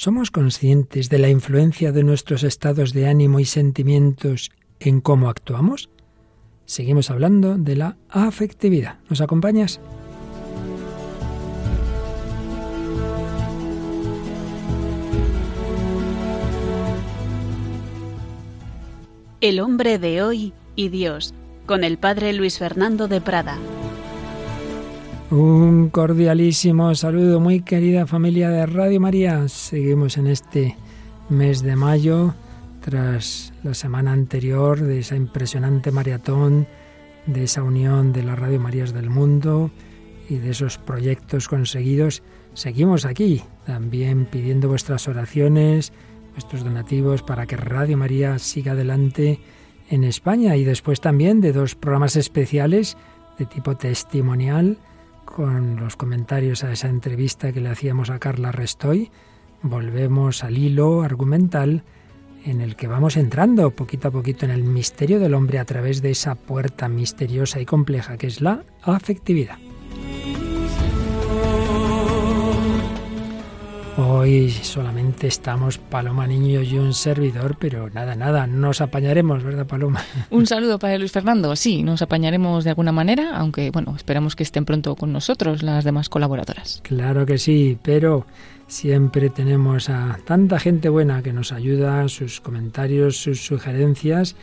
¿Somos conscientes de la influencia de nuestros estados de ánimo y sentimientos en cómo actuamos? Seguimos hablando de la afectividad. ¿Nos acompañas? El hombre de hoy y Dios, con el padre Luis Fernando de Prada. Un cordialísimo saludo, muy querida familia de Radio María. Seguimos en este mes de mayo, tras la semana anterior de esa impresionante maratón, de esa unión de las Radio Marías del mundo y de esos proyectos conseguidos. Seguimos aquí, también pidiendo vuestras oraciones, vuestros donativos para que Radio María siga adelante en España y después también de dos programas especiales de tipo testimonial con los comentarios a esa entrevista que le hacíamos a Carla Restoy, volvemos al hilo argumental en el que vamos entrando poquito a poquito en el misterio del hombre a través de esa puerta misteriosa y compleja que es la afectividad. Hoy solamente estamos Paloma Niño y un servidor, pero nada, nada, nos apañaremos, ¿verdad, Paloma? Un saludo para Luis Fernando. Sí, nos apañaremos de alguna manera, aunque bueno, esperamos que estén pronto con nosotros las demás colaboradoras. Claro que sí, pero siempre tenemos a tanta gente buena que nos ayuda, sus comentarios, sus sugerencias.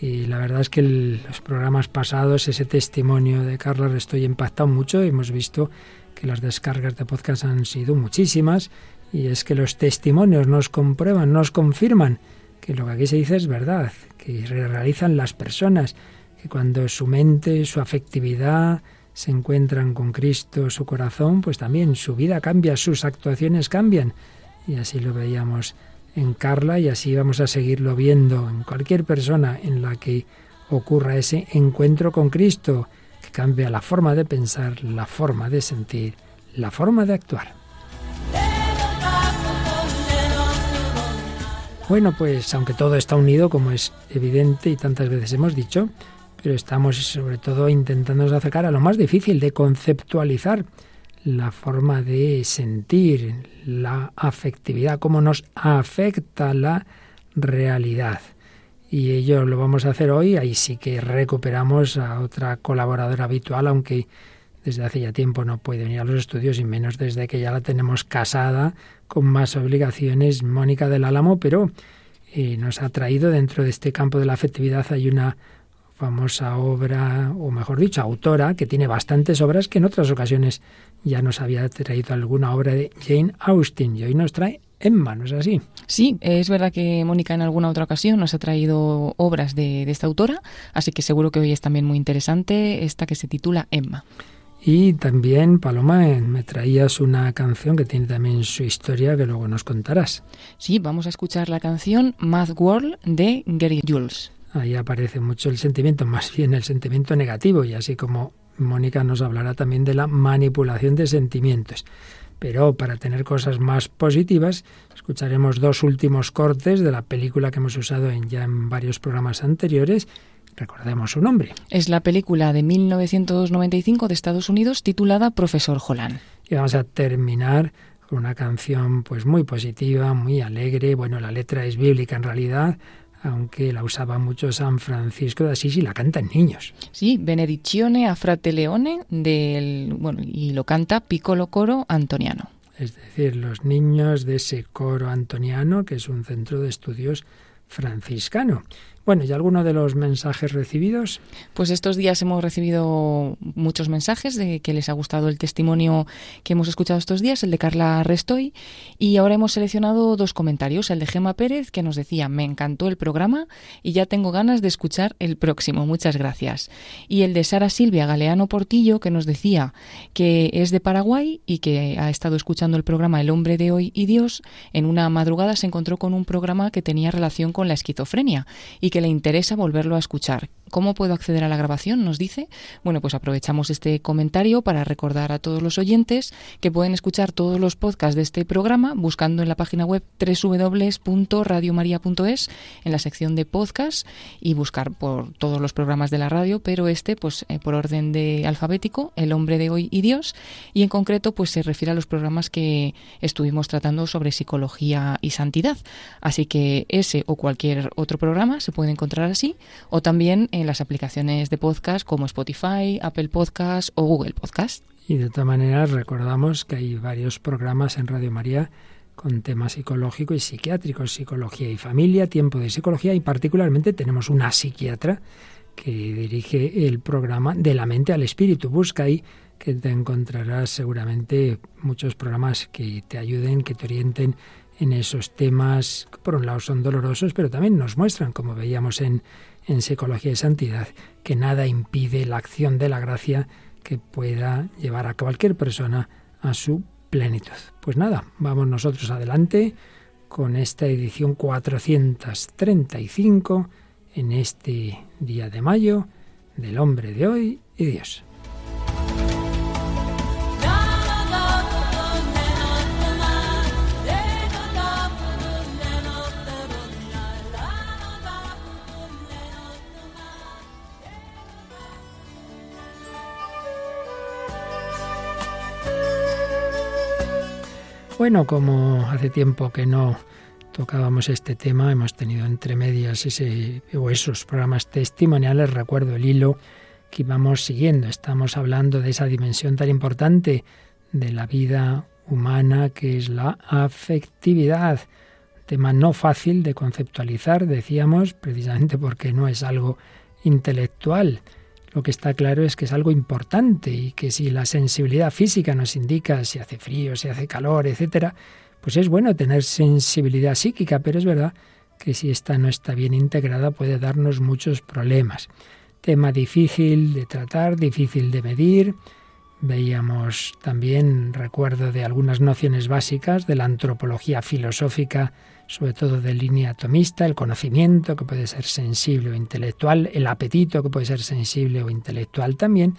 Y la verdad es que los programas pasados, ese testimonio de Carla Restoy impactado mucho. Hemos visto que las descargas de podcast han sido muchísimas y es que los testimonios nos comprueban, nos confirman que lo que aquí se dice es verdad, que realizan las personas, que cuando su mente, su afectividad se encuentran con Cristo, su corazón, pues también su vida cambia, sus actuaciones cambian. Y así lo veíamos en Carla y así vamos a seguirlo viendo en cualquier persona en la que ocurra ese encuentro con Cristo cambia la forma de pensar, la forma de sentir, la forma de actuar. Bueno, pues aunque todo está unido, como es evidente y tantas veces hemos dicho, pero estamos sobre todo intentando acercar a lo más difícil de conceptualizar la forma de sentir, la afectividad, cómo nos afecta la realidad y ello lo vamos a hacer hoy. Ahí sí que recuperamos a otra colaboradora habitual, aunque desde hace ya tiempo no puede venir a los estudios y menos desde que ya la tenemos casada con más obligaciones, Mónica del Álamo, pero eh, nos ha traído dentro de este campo de la afectividad hay una famosa obra, o mejor dicho, autora, que tiene bastantes obras que en otras ocasiones ya nos había traído alguna obra de Jane Austen y hoy nos trae Emma, ¿no es así? Sí, es verdad que Mónica en alguna otra ocasión nos ha traído obras de, esta autora, así que seguro que hoy es también muy interesante esta que se titula Emma. Y también, Paloma, eh, me traías una canción que tiene también su historia que luego nos contarás. Sí, vamos a escuchar la canción Mad World de Gary Jules. Ahí aparece mucho el sentimiento, más bien el sentimiento negativo, y así como Mónica nos hablará también de la manipulación de sentimientos. Pero para tener cosas más positivas, escucharemos dos últimos cortes de la película que hemos usado en, ya en varios programas anteriores. Recordemos su nombre. Es la película de 1995 de Estados Unidos titulada Profesor Holland. Y vamos a terminar con una canción pues muy positiva, muy alegre. Bueno, la letra es bíblica en realidad, aunque la usaba mucho San Francisco de Asís y la cantan niños. Sí, Benediccione a Frate Leone del, bueno, y lo canta Piccolo Coro Antoniano. Es decir, los niños de ese coro antoniano, que es un centro de estudios franciscano. Bueno, ¿y alguno de los mensajes recibidos? Pues estos días hemos recibido muchos mensajes de que les ha gustado el testimonio que hemos escuchado estos días, el de Carla Restoy, y ahora hemos seleccionado dos comentarios, el de Gema Pérez, que nos decía, me encantó el programa y ya tengo ganas de escuchar el próximo, muchas gracias. Y el de Sara Silvia Galeano Portillo, que nos decía que es de Paraguay y que ha estado escuchando el programa El hombre de hoy y Dios, en una madrugada se encontró con un programa que tenía relación con la esquizofrenia y que le interesa volverlo a escuchar. ¿Cómo puedo acceder a la grabación? Nos dice. Bueno, pues aprovechamos este comentario para recordar a todos los oyentes que pueden escuchar todos los podcasts de este programa buscando en la página web www.radiomaria.es en la sección de podcast y buscar por todos los programas de la radio, pero este pues eh, por orden de alfabético, El hombre de hoy y Dios, y en concreto pues se refiere a los programas que estuvimos tratando sobre psicología y santidad. Así que ese o cualquier otro programa se puede encontrar así o también en las aplicaciones de podcast como Spotify, Apple Podcast o Google Podcast. Y de todas maneras recordamos que hay varios programas en Radio María con temas psicológico y psiquiátricos, psicología y familia, tiempo de psicología y particularmente tenemos una psiquiatra que dirige el programa De la mente al espíritu. Busca ahí que te encontrarás seguramente muchos programas que te ayuden, que te orienten en esos temas, que por un lado son dolorosos, pero también nos muestran, como veíamos en en Psicología y Santidad, que nada impide la acción de la gracia que pueda llevar a cualquier persona a su plenitud. Pues nada, vamos nosotros adelante con esta edición 435 en este día de mayo del hombre de hoy y Dios. Bueno, como hace tiempo que no tocábamos este tema, hemos tenido entre medias ese, o esos programas testimoniales, recuerdo el hilo que íbamos siguiendo. Estamos hablando de esa dimensión tan importante de la vida humana que es la afectividad. Tema no fácil de conceptualizar, decíamos, precisamente porque no es algo intelectual. Lo que está claro es que es algo importante y que si la sensibilidad física nos indica si hace frío, si hace calor, etcétera, pues es bueno tener sensibilidad psíquica, pero es verdad que si esta no está bien integrada puede darnos muchos problemas. Tema difícil de tratar, difícil de medir. Veíamos también, recuerdo de algunas nociones básicas de la antropología filosófica sobre todo de línea atomista, el conocimiento que puede ser sensible o intelectual, el apetito que puede ser sensible o intelectual también.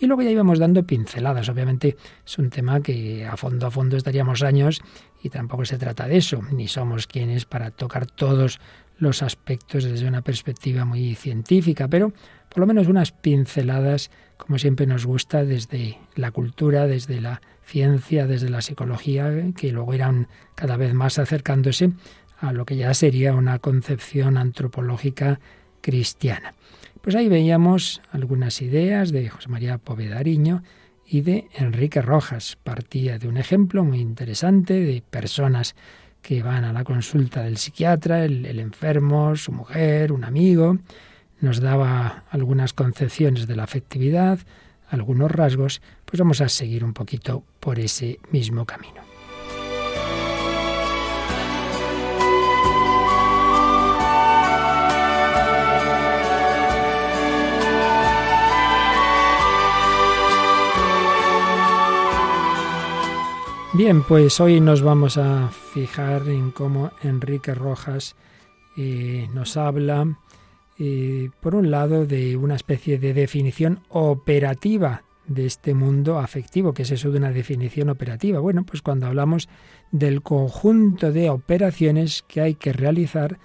Y luego ya íbamos dando pinceladas. Obviamente es un tema que a fondo a fondo estaríamos años y tampoco se trata de eso, ni somos quienes para tocar todos los aspectos desde una perspectiva muy científica, pero por lo menos unas pinceladas, como siempre nos gusta, desde la cultura, desde la ciencia, desde la psicología, que luego irán cada vez más acercándose a lo que ya sería una concepción antropológica cristiana. Pues ahí veíamos algunas ideas de José María Povedariño y de Enrique Rojas. Partía de un ejemplo muy interesante de personas que van a la consulta del psiquiatra, el, el enfermo, su mujer, un amigo. Nos daba algunas concepciones de la afectividad, algunos rasgos, pues vamos a seguir un poquito por ese mismo camino. Bien, pues hoy nos vamos a fijar en cómo Enrique Rojas eh, nos habla eh, por un lado, de una especie de definición operativa de este mundo afectivo. que es eso de una definición operativa? Bueno, pues cuando hablamos del conjunto de operaciones que hay que realizar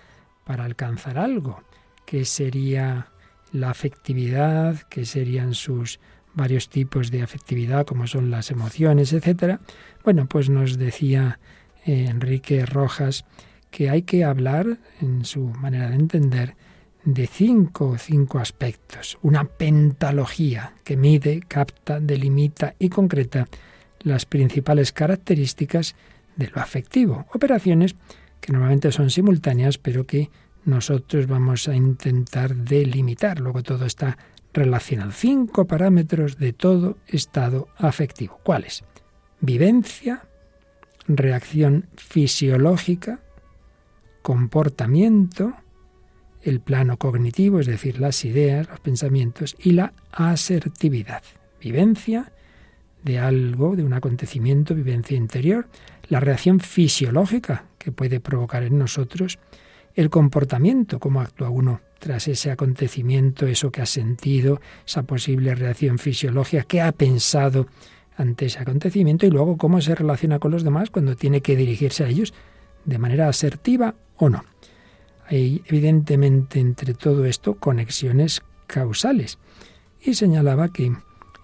para alcanzar algo, que sería la afectividad, que serían sus varios tipos de afectividad, como son las emociones, etcétera. Bueno, pues nos decía eh, Enrique Rojas que hay que hablar, en su manera de entender, de cinco, cinco aspectos. Una pentalogía que mide, capta, delimita y concreta las principales características de lo afectivo. Operaciones que normalmente son simultáneas, pero que nosotros vamos a intentar delimitar. Luego todo está relacionado. Cinco parámetros de todo estado afectivo. ¿Cuáles? Vivencia, reacción fisiológica, comportamiento, el plano cognitivo, es decir, las ideas, los pensamientos, y la asertividad, vivencia de algo, de un acontecimiento, vivencia interior, la reacción fisiológica que puede provocar en nosotros el comportamiento, cómo actúa uno tras ese acontecimiento, eso que ha sentido, esa posible reacción fisiológica, qué ha pensado ante ese acontecimiento y luego cómo se relaciona con los demás cuando tiene que dirigirse a ellos de manera asertiva o no. Hay evidentemente entre todo esto conexiones causales y señalaba que en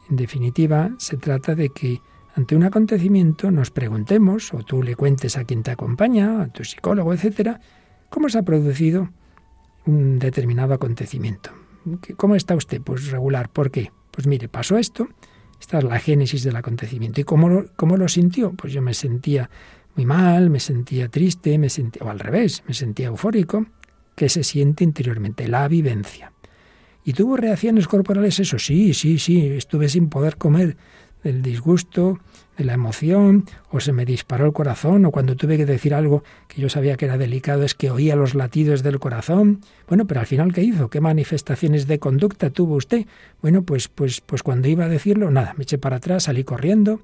definitiva se trata de que ante un acontecimiento nos preguntemos o tú le cuentes a quien te acompaña, a tu psicólogo, etcétera, cómo se ha producido un determinado acontecimiento. ¿Cómo está usted? Pues regular. ¿Por qué? Pues mire, pasó esto, esta es la génesis del acontecimiento. ¿Y cómo, cómo lo sintió? Pues yo me sentía muy mal, me sentía triste, me sentía, o al revés, me sentía eufórico. ¿Qué se siente interiormente? La vivencia. ¿Y tuvo reacciones corporales eso? Sí, sí, sí, estuve sin poder comer del disgusto, de la emoción, o se me disparó el corazón, o cuando tuve que decir algo que yo sabía que era delicado, es que oía los latidos del corazón. Bueno, pero al final, ¿qué hizo? ¿Qué manifestaciones de conducta tuvo usted? Bueno, pues, pues, pues cuando iba a decirlo, nada, me eché para atrás, salí corriendo.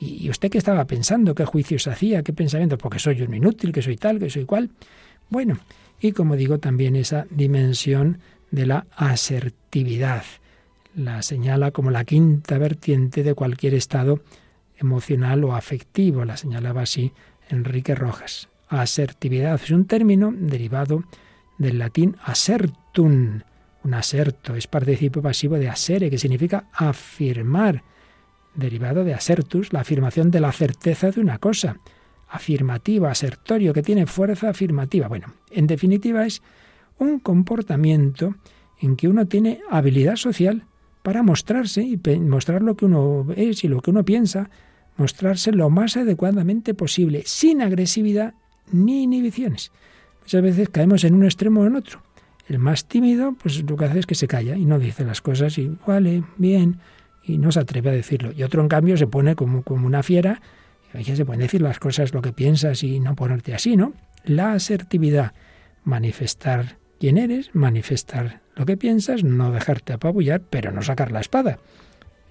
¿Y usted qué estaba pensando? ¿Qué juicios hacía? ¿Qué pensamiento? Porque soy un inútil, que soy tal, que soy cual. Bueno, y como digo, también esa dimensión de la asertividad la señala como la quinta vertiente de cualquier estado emocional o afectivo, la señalaba así Enrique Rojas. Asertividad es un término derivado del latín asertum. Un aserto es participio pasivo de asere, que significa afirmar, derivado de asertus, la afirmación de la certeza de una cosa. Afirmativa, asertorio, que tiene fuerza afirmativa. Bueno, en definitiva es un comportamiento en que uno tiene habilidad social para mostrarse y mostrar lo que uno es y lo que uno piensa, mostrarse lo más adecuadamente posible, sin agresividad ni inhibiciones. Muchas veces caemos en un extremo o en otro. El más tímido, pues lo que hace es que se calla y no dice las cosas y vale, bien, y no se atreve a decirlo. Y otro, en cambio, se pone como, como una fiera, y se pueden decir las cosas, lo que piensas y no ponerte así, ¿no? La asertividad, manifestar quién eres, manifestar lo que piensas, no dejarte apabullar, pero no sacar la espada.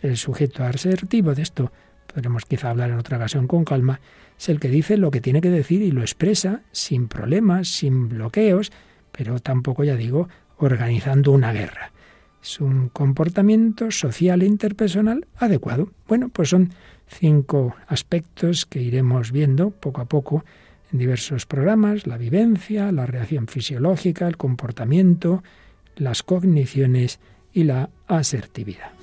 El sujeto asertivo de esto, podremos quizá hablar en otra ocasión con calma, es el que dice lo que tiene que decir y lo expresa sin problemas, sin bloqueos, pero tampoco, ya digo, organizando una guerra. Es un comportamiento social e interpersonal adecuado. Bueno, pues son cinco aspectos que iremos viendo poco a poco en diversos programas, la vivencia, la reacción fisiológica, el comportamiento, las cogniciones y la asertividad.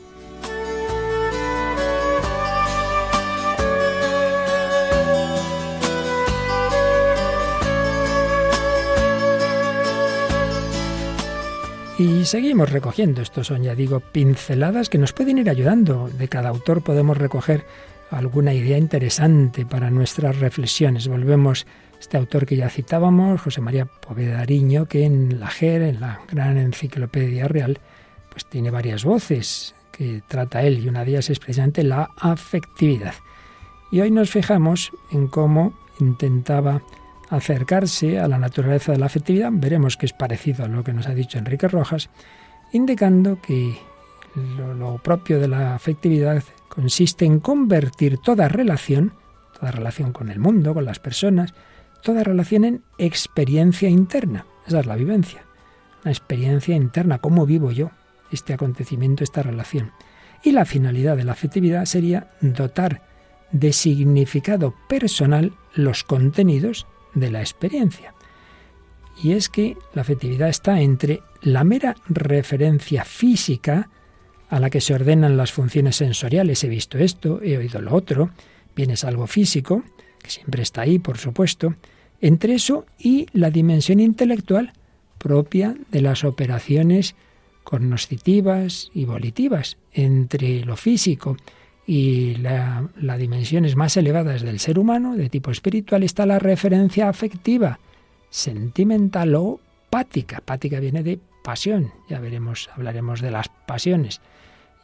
Y seguimos recogiendo, estos son ya digo pinceladas que nos pueden ir ayudando. De cada autor podemos recoger alguna idea interesante para nuestras reflexiones. Volvemos este autor que ya citábamos, José María Povedariño, que en la GER, en la gran enciclopedia real, pues tiene varias voces que trata él y una de ellas es precisamente la afectividad. Y hoy nos fijamos en cómo intentaba acercarse a la naturaleza de la afectividad, veremos que es parecido a lo que nos ha dicho Enrique Rojas, indicando que lo, propio de la afectividad consiste en convertir toda relación, toda relación con el mundo, con las personas, toda relación en experiencia interna. Esa es la vivencia. Una experiencia interna, cómo vivo yo este acontecimiento, esta relación. Y la finalidad de la afectividad sería dotar de significado personal los contenidos de la experiencia. Y es que la afectividad está entre la mera referencia física a la que se ordenan las funciones sensoriales, he visto esto, he oído lo otro, bien es algo físico, que siempre está ahí, por supuesto, entre eso y la dimensión intelectual propia de las operaciones cognoscitivas y volitivas, entre lo físico y las dimensiones más elevadas del ser humano, de tipo espiritual, está la referencia afectiva, sentimental o pática. Pática viene de pasión, ya veremos, hablaremos de las pasiones.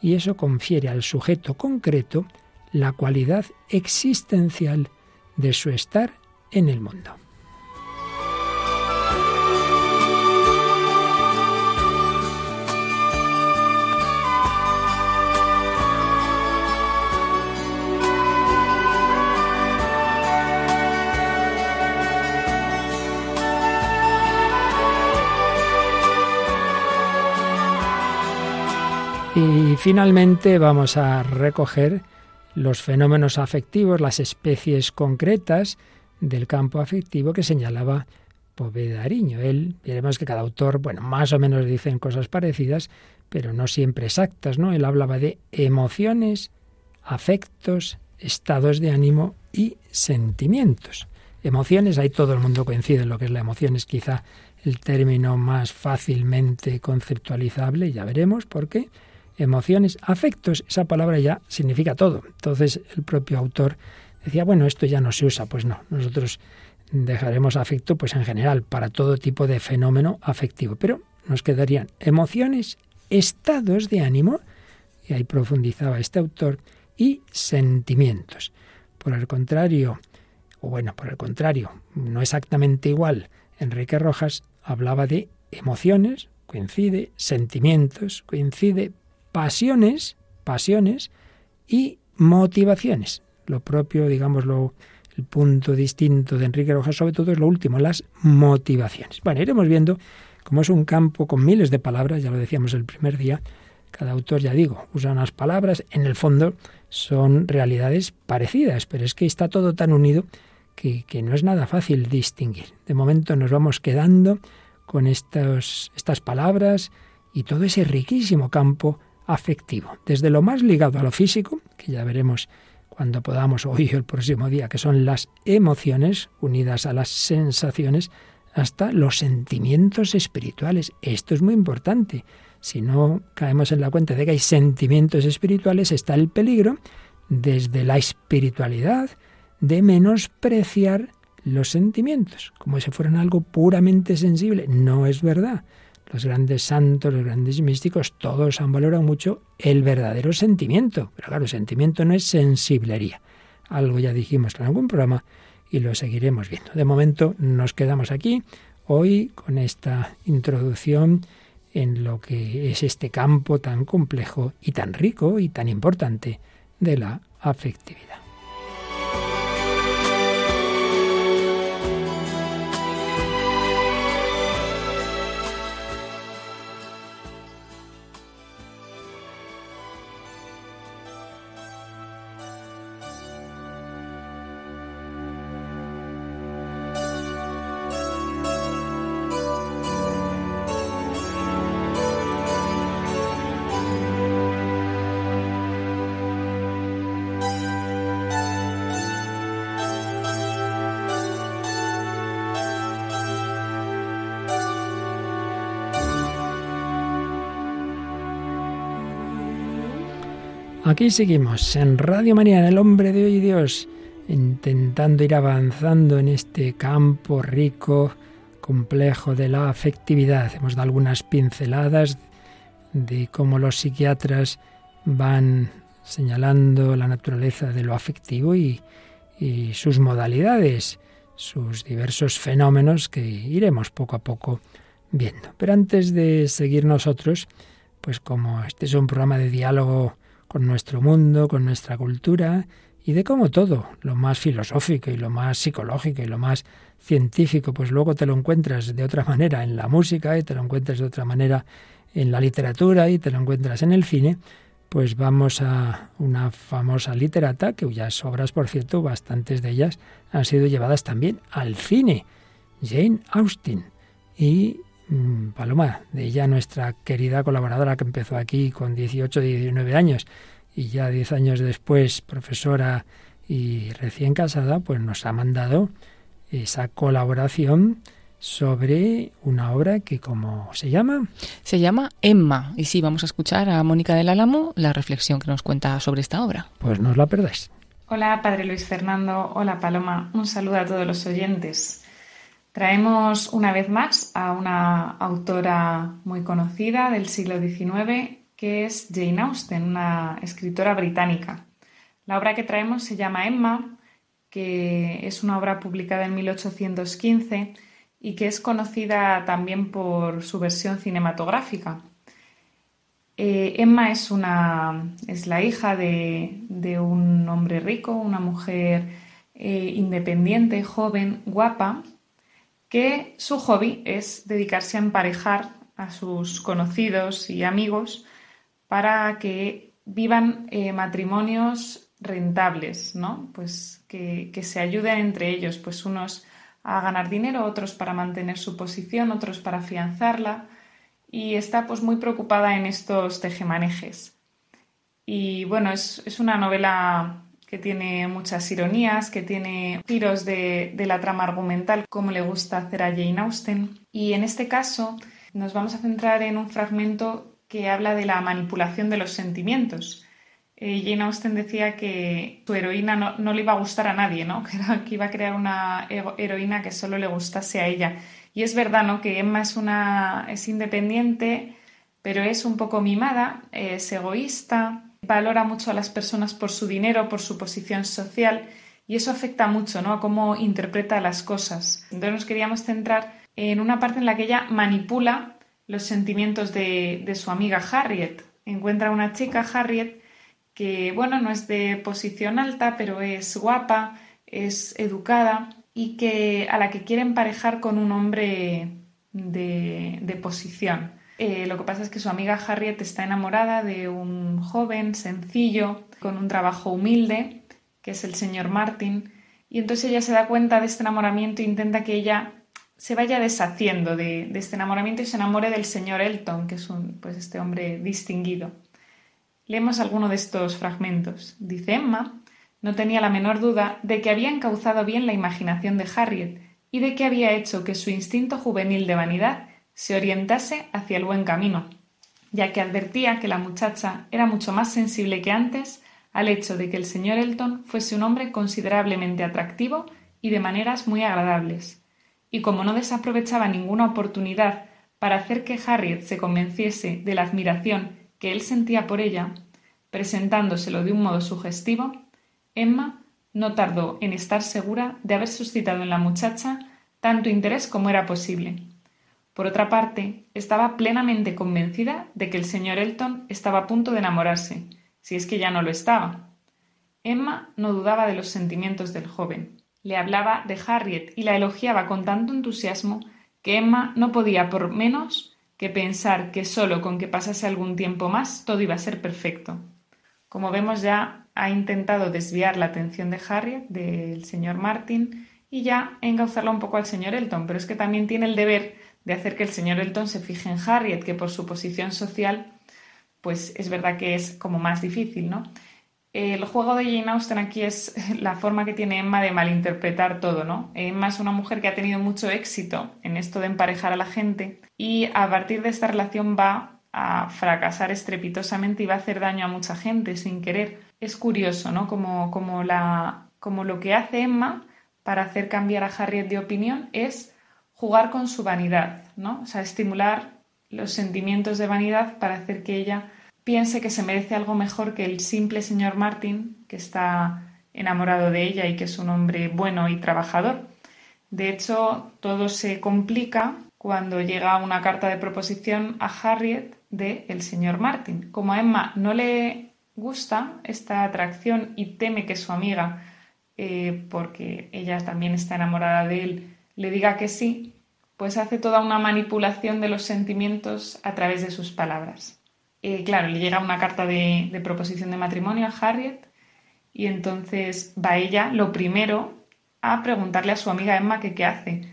Y eso confiere al sujeto concreto la cualidad existencial de su estar en el mundo. Y finalmente vamos a recoger los fenómenos afectivos, las especies concretas del campo afectivo que señalaba Povedariño. Él, veremos que cada autor, bueno, más o menos dicen cosas parecidas, pero no siempre exactas, ¿no? Él hablaba de emociones, afectos, estados de ánimo y sentimientos. Emociones, ahí todo el mundo coincide en lo que es la emoción, es quizá el término más fácilmente conceptualizable, ya veremos por qué. Emociones, afectos, esa palabra ya significa todo. Entonces el propio autor decía, bueno, esto ya no se usa, pues no, nosotros dejaremos afecto pues en general para todo tipo de fenómeno afectivo, pero nos quedarían emociones, estados de ánimo, y ahí profundizaba este autor, y sentimientos. Por el contrario, o bueno, por el contrario, no exactamente igual, Enrique Rojas hablaba de emociones, coincide, sentimientos, coincide, pasiones, pasiones y motivaciones. Lo propio, digámoslo, el punto distinto de Enrique Rojas sobre todo es lo último, las motivaciones. Bueno, iremos viendo como es un campo con miles de palabras, ya lo decíamos el primer día, cada autor, ya digo, usa unas palabras, en el fondo son realidades parecidas, pero es que está todo tan unido que, no es nada fácil distinguir. De momento nos vamos quedando con estas palabras y todo ese riquísimo campo afectivo, desde lo más ligado a lo físico, que ya veremos cuando podamos hoy el próximo día, que son las emociones unidas a las sensaciones, hasta los sentimientos espirituales. Esto es muy importante. Si no caemos en la cuenta de que hay sentimientos espirituales, está el peligro desde la espiritualidad de menospreciar los sentimientos, como si fueran algo puramente sensible. No es verdad. Los grandes santos, los grandes místicos, todos han valorado mucho el verdadero sentimiento. Pero claro, sentimiento no es sensiblería. Algo ya dijimos en algún programa y lo seguiremos viendo. De momento nos quedamos aquí hoy con esta introducción en lo que es este campo tan complejo y tan rico y tan importante de la afectividad. Aquí seguimos en Radio María, en el hombre de hoy Dios, intentando ir avanzando en este campo rico, complejo de la afectividad. Hemos dado algunas pinceladas de cómo los psiquiatras van señalando la naturaleza de lo afectivo y, y sus modalidades, sus diversos fenómenos que iremos poco a poco viendo. Pero antes de seguir nosotros, pues como este es un programa de diálogo con nuestro mundo, con nuestra cultura y de cómo todo, lo más filosófico y lo más psicológico y lo más científico, pues luego te lo encuentras de otra manera en la música y te lo encuentras de otra manera en la literatura y te lo encuentras en el cine, pues vamos a una famosa literata, que cuyas obras, por cierto, bastantes de ellas han sido llevadas también al cine, Jane Austen. Y Paloma, de ella nuestra querida colaboradora que empezó aquí con 18, 19 años y ya 10 años después profesora y recién casada, pues nos ha mandado esa colaboración sobre una obra que, ¿cómo se llama? Se llama Emma. Y sí, vamos a escuchar a Mónica del Álamo la reflexión que nos cuenta sobre esta obra. Pues no os la perdáis. Hola, Padre Luis Fernando. Hola, Paloma. Un saludo a todos los oyentes. Traemos una vez más a una autora muy conocida del siglo XIX, que es Jane Austen, una escritora británica. La obra que traemos se llama Emma, que es una obra publicada en 1815 y que es conocida también por su versión cinematográfica. Eh, Emma es, una, es la hija de, un hombre rico, una mujer eh, independiente, joven, guapa, que su hobby es dedicarse a emparejar a sus conocidos y amigos para que vivan eh, matrimonios rentables, ¿no? Pues que, que, se ayuden entre ellos, pues unos a ganar dinero, otros para mantener su posición, otros para afianzarla, y está pues muy preocupada en estos tejemanejes. Y bueno, es, es una novela que tiene muchas ironías, que tiene giros de, de, la trama argumental, como le gusta hacer a Jane Austen. Y en este caso nos vamos a centrar en un fragmento que habla de la manipulación de los sentimientos. Eh, Jane Austen decía que su heroína no, no, le iba a gustar a nadie, ¿no? Que, era, que iba a crear una heroína que solo le gustase a ella. Y es verdad, ¿no? Que Emma es una es independiente, pero es un poco mimada, es egoísta, valora mucho a las personas por su dinero, por su posición social y eso afecta mucho ¿no? a cómo interpreta las cosas. Entonces nos queríamos centrar en una parte en la que ella manipula los sentimientos de, su amiga Harriet. Encuentra una chica, Harriet, que bueno, no es de posición alta, pero es guapa, es educada y que a la que quiere emparejar con un hombre de posición. Eh, lo que pasa es que su amiga Harriet está enamorada de un joven sencillo, con un trabajo humilde, que es el señor Martin, y entonces ella se da cuenta de este enamoramiento e intenta que ella se vaya deshaciendo de, este enamoramiento y se enamore del señor Elton, que es un, pues este hombre distinguido. Leemos alguno de estos fragmentos. Dice Emma, no tenía la menor duda de que había encauzado bien la imaginación de Harriet y de que había hecho que su instinto juvenil de vanidad se orientase hacia el buen camino, ya que advertía que la muchacha era mucho más sensible que antes al hecho de que el señor Elton fuese un hombre considerablemente atractivo y de maneras muy agradables. Y como no desaprovechaba ninguna oportunidad para hacer que Harriet se convenciese de la admiración que él sentía por ella, presentándoselo de un modo sugestivo, Emma no tardó en estar segura de haber suscitado en la muchacha tanto interés como era posible, por otra parte, estaba plenamente convencida de que el señor Elton estaba a punto de enamorarse, si es que ya no lo estaba. Emma no dudaba de los sentimientos del joven. Le hablaba de Harriet y la elogiaba con tanto entusiasmo que Emma no podía por menos que pensar que solo con que pasase algún tiempo más todo iba a ser perfecto. Como vemos ya ha intentado desviar la atención de Harriet del señor Martin y ya engauzarla un poco al señor Elton, pero es que también tiene el deber de hacer que el señor Elton se fije en Harriet, que por su posición social, pues es verdad que es como más difícil, ¿no? El juego de Jane Austen aquí es la forma que tiene Emma de malinterpretar todo, ¿no? Emma es una mujer que ha tenido mucho éxito en esto de emparejar a la gente y a partir de esta relación va a fracasar estrepitosamente y va a hacer daño a mucha gente sin querer. Es curioso, ¿no? Como, como, la, como lo que hace Emma para hacer cambiar a Harriet de opinión es jugar con su vanidad, ¿no? O sea, estimular los sentimientos de vanidad para hacer que ella piense que se merece algo mejor que el simple señor Martin, que está enamorado de ella y que es un hombre bueno y trabajador. De hecho, todo se complica cuando llega una carta de proposición a Harriet de el señor Martin. Como a Emma no le gusta esta atracción y teme que su amiga, eh, porque ella también está enamorada de él, le diga que sí, pues hace toda una manipulación de los sentimientos a través de sus palabras. Claro, le llega una carta de, proposición de matrimonio a Harriet y entonces va ella, lo primero, a preguntarle a su amiga Emma qué hace.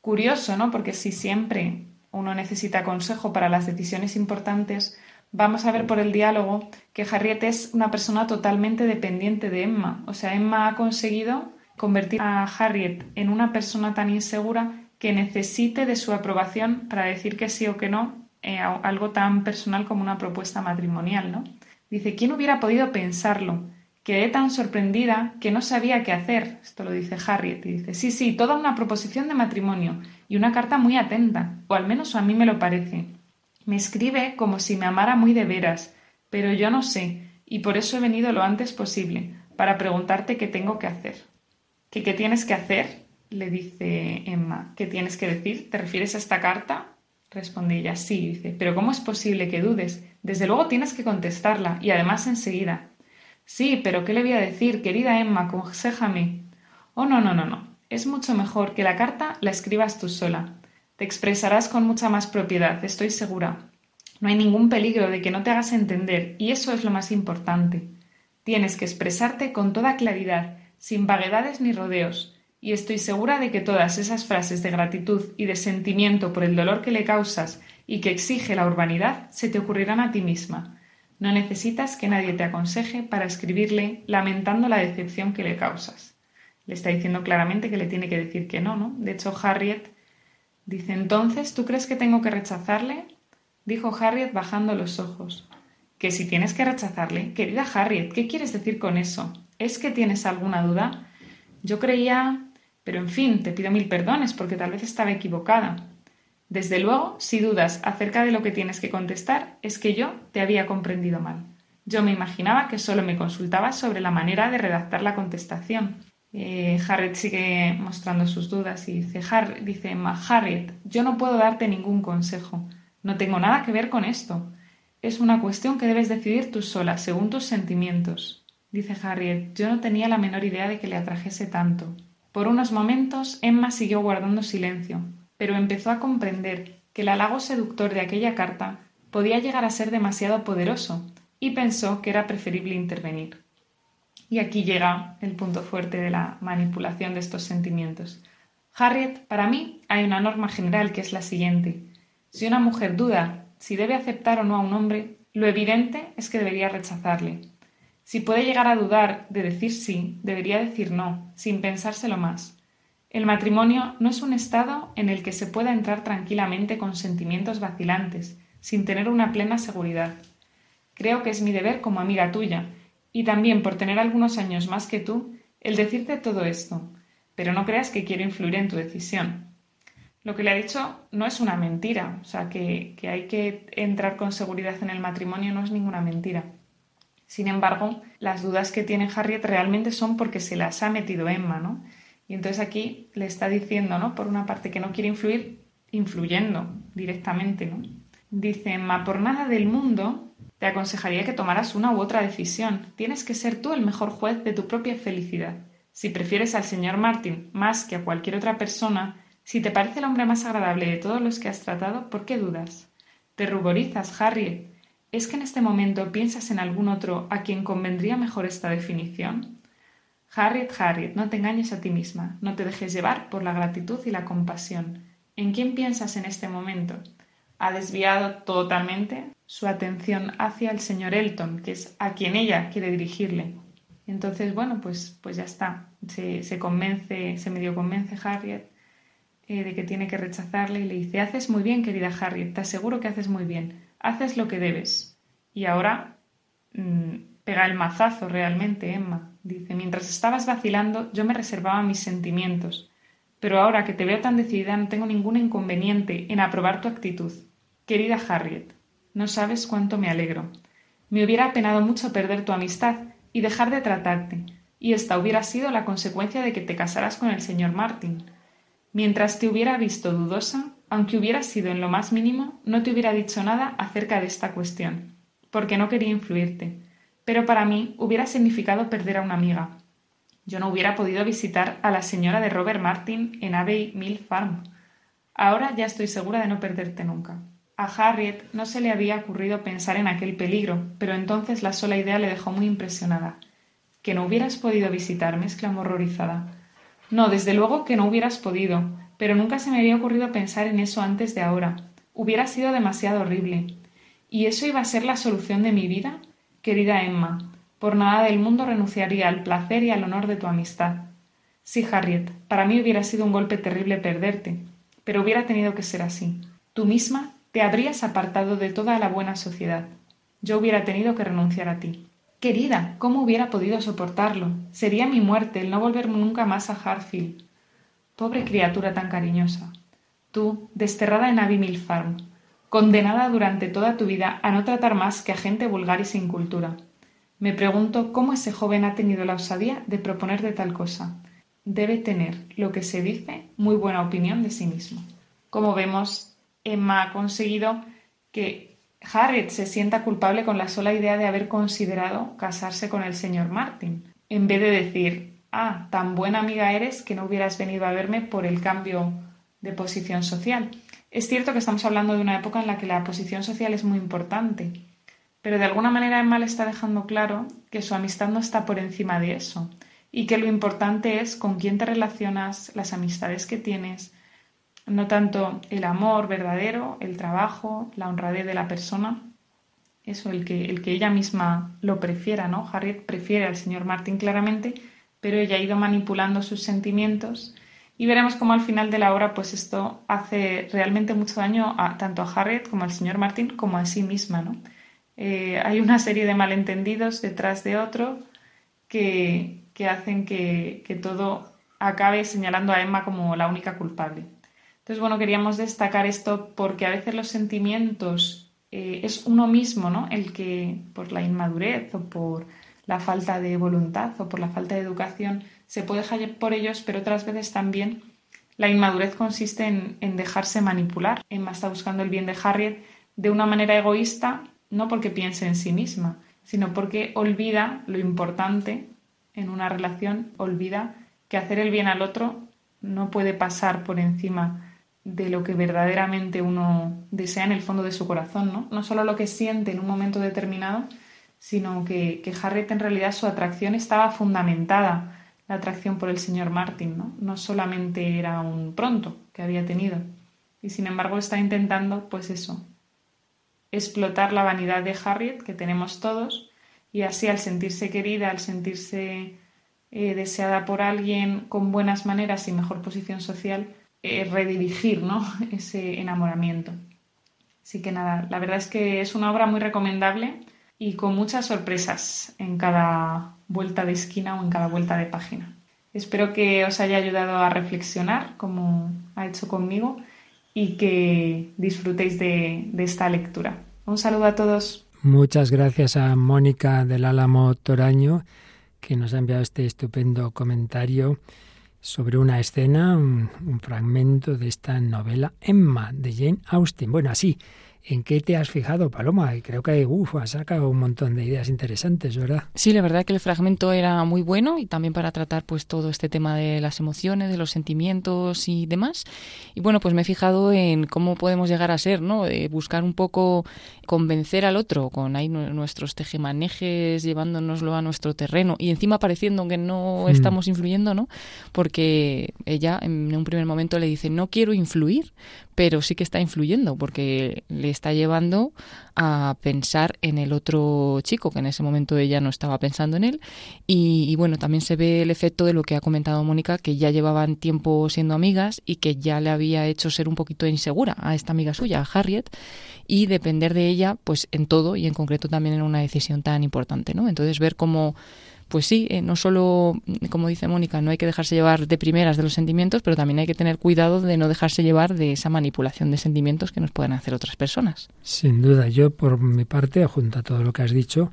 Curioso, ¿no? Porque si siempre uno necesita consejo para las decisiones importantes, vamos a ver por el diálogo que Harriet es una persona totalmente dependiente de Emma. O sea, Emma ha conseguido convertir a Harriet en una persona tan insegura que necesite de su aprobación para decir que sí o que no eh, algo tan personal como una propuesta matrimonial, ¿no? Dice, ¿quién hubiera podido pensarlo? Quedé tan sorprendida que no sabía qué hacer. Esto lo dice Harriet y dice, sí, sí, toda una proposición de matrimonio y una carta muy atenta, o al menos a mí me lo parece. Me escribe como si me amara muy de veras, pero yo no sé, y por eso he venido lo antes posible, para preguntarte qué tengo que hacer. ¿Qué, tienes que hacer? le dice Emma, ¿qué tienes que decir? ¿Te refieres a esta carta? Responde ella, sí, dice, pero ¿cómo es posible que dudes? Desde luego tienes que contestarla, y además enseguida. Sí, pero ¿qué le voy a decir, querida Emma? Aconséjame. Oh, no, no, no, no. Es mucho mejor que la carta la escribas tú sola. Te expresarás con mucha más propiedad, estoy segura. No hay ningún peligro de que no te hagas entender, y eso es lo más importante. Tienes que expresarte con toda claridad, sin vaguedades ni rodeos, y estoy segura de que todas esas frases de gratitud y de sentimiento por el dolor que le causas y que exige la urbanidad se te ocurrirán a ti misma. No necesitas que nadie te aconseje para escribirle lamentando la decepción que le causas. Le está diciendo claramente que le tiene que decir que no, ¿no? De hecho, Harriet dice entonces, ¿tú crees que tengo que rechazarle? dijo Harriet bajando los ojos. Que si tienes que rechazarle, querida Harriet, ¿qué quieres decir con eso? ¿Es que tienes alguna duda? Yo creía. Pero en fin, te pido mil perdones porque tal vez estaba equivocada. Desde luego, si dudas acerca de lo que tienes que contestar, es que yo te había comprendido mal. Yo me imaginaba que solo me consultabas sobre la manera de redactar la contestación. Eh, Harriet sigue mostrando sus dudas y dice, dice Harriet, yo no puedo darte ningún consejo. No tengo nada que ver con esto. Es una cuestión que debes decidir tú sola, según tus sentimientos. Dice Harriet, yo no tenía la menor idea de que le atrajese tanto. Por unos momentos Emma siguió guardando silencio, pero empezó a comprender que el halago seductor de aquella carta podía llegar a ser demasiado poderoso y pensó que era preferible intervenir. Y aquí llega el punto fuerte de la manipulación de estos sentimientos. Harriet, para mí hay una norma general que es la siguiente. Si una mujer duda si debe aceptar o no a un hombre, lo evidente es que debería rechazarle. Si puede llegar a dudar de decir sí, debería decir no, sin pensárselo más. El matrimonio no es un estado en el que se pueda entrar tranquilamente con sentimientos vacilantes, sin tener una plena seguridad. Creo que es mi deber como amiga tuya, y también por tener algunos años más que tú, el decirte todo esto, pero no creas que quiero influir en tu decisión. Lo que le ha dicho no es una mentira, o sea, que, que hay que entrar con seguridad en el matrimonio no es ninguna mentira. Sin embargo, las dudas que tiene Harriet realmente son porque se las ha metido Emma, ¿no? Y entonces aquí le está diciendo, ¿no? Por una parte que no quiere influir, influyendo directamente, ¿no? Dice Emma, por nada del mundo te aconsejaría que tomaras una u otra decisión. Tienes que ser tú el mejor juez de tu propia felicidad. Si prefieres al señor Martin más que a cualquier otra persona, si te parece el hombre más agradable de todos los que has tratado, ¿por qué dudas? Te ruborizas, Harriet. ¿Es que en este momento piensas en algún otro a quien convendría mejor esta definición? Harriet, Harriet, no te engañes a ti misma, no te dejes llevar por la gratitud y la compasión. ¿En quién piensas en este momento? Ha desviado totalmente su atención hacia el señor Elton, que es a quien ella quiere dirigirle. Entonces, bueno, pues, pues ya está. Se, se convence, se medio convence Harriet eh, de que tiene que rechazarle y le dice, haces muy bien, querida Harriet, te aseguro que haces muy bien, haces lo que debes. Y ahora mm, pega el mazazo realmente, Emma. Dice, mientras estabas vacilando, yo me reservaba mis sentimientos, pero ahora que te veo tan decidida no tengo ningún inconveniente en aprobar tu actitud. Querida Harriet, no sabes cuánto me alegro. Me hubiera apenado mucho perder tu amistad y dejar de tratarte, y esta hubiera sido la consecuencia de que te casaras con el señor Martin. Mientras te hubiera visto dudosa, aunque hubiera sido en lo más mínimo, no te hubiera dicho nada acerca de esta cuestión, porque no quería influirte. Pero para mí hubiera significado perder a una amiga. Yo no hubiera podido visitar a la señora de Robert Martin en Abbey Mill Farm. Ahora ya estoy segura de no perderte nunca. A Harriet no se le había ocurrido pensar en aquel peligro, pero entonces la sola idea le dejó muy impresionada. ¿Que no hubieras podido visitarme? exclamó horrorizada. No, desde luego que no hubieras podido, pero nunca se me había ocurrido pensar en eso antes de ahora. Hubiera sido demasiado horrible. ¿Y eso iba a ser la solución de mi vida? Querida Emma, por nada del mundo renunciaría al placer y al honor de tu amistad. Sí, Harriet, para mí hubiera sido un golpe terrible perderte, pero hubiera tenido que ser así. Tú misma te habrías apartado de toda la buena sociedad. Yo hubiera tenido que renunciar a ti. Querida, ¿cómo hubiera podido soportarlo? Sería mi muerte el no volver nunca más a Harfield. Pobre criatura tan cariñosa. Tú, desterrada en Abbey Farm, condenada durante toda tu vida a no tratar más que a gente vulgar y sin cultura. Me pregunto cómo ese joven ha tenido la osadía de proponer de tal cosa. Debe tener, lo que se dice, muy buena opinión de sí mismo. Como vemos, Emma ha conseguido que Harriet se sienta culpable con la sola idea de haber considerado casarse con el señor Martin, en vez de decir ah, tan buena amiga eres que no hubieras venido a verme por el cambio de posición social. Es cierto que estamos hablando de una época en la que la posición social es muy importante, pero de alguna manera Emma le está dejando claro que su amistad no está por encima de eso y que lo importante es con quién te relacionas, las amistades que tienes, no tanto el amor verdadero, el trabajo, la honradez de la persona, eso, el que, el que ella misma lo prefiera, ¿no? Harriet prefiere al señor Martin claramente, pero ella ha ido manipulando sus sentimientos y veremos cómo al final de la obra pues esto hace realmente mucho daño tanto a Harriet como al señor Martin como a sí misma, ¿no? Eh, hay una serie de malentendidos detrás de otro que, que hacen que, que todo acabe señalando a Emma como la única culpable. Entonces, bueno, queríamos destacar esto porque a veces los sentimientos eh, es uno mismo, ¿no? El que por la inmadurez o por la falta de voluntad o por la falta de educación se puede dejar por ellos, pero otras veces también la inmadurez consiste en, en dejarse manipular. Emma está buscando el bien de Harriet de una manera egoísta, no porque piense en sí misma, sino porque olvida lo importante en una relación, olvida que hacer el bien al otro no puede pasar por encima de lo que verdaderamente uno desea en el fondo de su corazón, ¿no? No solo lo que siente en un momento determinado, sino que, que Harriet en realidad su atracción estaba fundamentada, la atracción por el señor Martin, ¿no? No solamente era un pronto que había tenido. Y sin embargo está intentando, pues eso, explotar la vanidad de Harriet que tenemos todos y así al sentirse querida, al sentirse eh, deseada por alguien con buenas maneras y mejor posición social, eh, redirigir ¿no? ese enamoramiento. Así que nada, la verdad es que es una obra muy recomendable y con muchas sorpresas en cada vuelta de esquina o en cada vuelta de página. Espero que os haya ayudado a reflexionar como ha hecho conmigo y que disfrutéis de, de esta lectura. Un saludo a todos. Muchas gracias a Mónica del Álamo Toraño que nos ha enviado este estupendo comentario sobre una escena, un, fragmento de esta novela Emma de Jane Austen. Bueno, así, ¿En qué te has fijado, Paloma? Creo que uf, has sacado un montón de ideas interesantes, ¿verdad? Sí, la verdad que el fragmento era muy bueno y también para tratar pues todo este tema de las emociones, de los sentimientos y demás. Y bueno, pues me he fijado en cómo podemos llegar a ser, ¿no? buscar un poco convencer al otro con ahí nuestros tejemanejes llevándonoslo a nuestro terreno y encima pareciendo que no hmm. estamos influyendo, ¿no? Porque ella en un primer momento le dice, "No quiero influir", pero sí que está influyendo porque le está llevando a pensar en el otro chico, que en ese momento ella no estaba pensando en él. Y, bueno, también se ve el efecto de lo que ha comentado Mónica, que ya llevaban tiempo siendo amigas y que ya le había hecho ser un poquito insegura a esta amiga suya, a Harriet, y depender de ella, pues en todo y en concreto también en una decisión tan importante, ¿no? Entonces ver cómo pues sí, eh, no solo, como dice Mónica, no hay que dejarse llevar de primeras de los sentimientos, pero también hay que tener cuidado de no dejarse llevar de esa manipulación de sentimientos que nos pueden hacer otras personas. Sin duda, yo por mi parte, junto a todo lo que has dicho,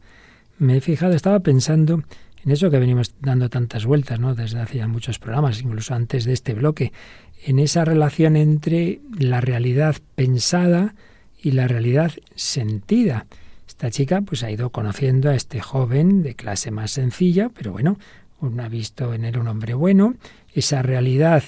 me he fijado, estaba pensando en eso que venimos dando tantas vueltas, ¿no? Desde hacía muchos programas, incluso antes de este bloque, en esa relación entre la realidad pensada y la realidad sentida. Esta chica pues ha ido conociendo a este joven de clase más sencilla, pero bueno, ha visto en él un hombre bueno, esa realidad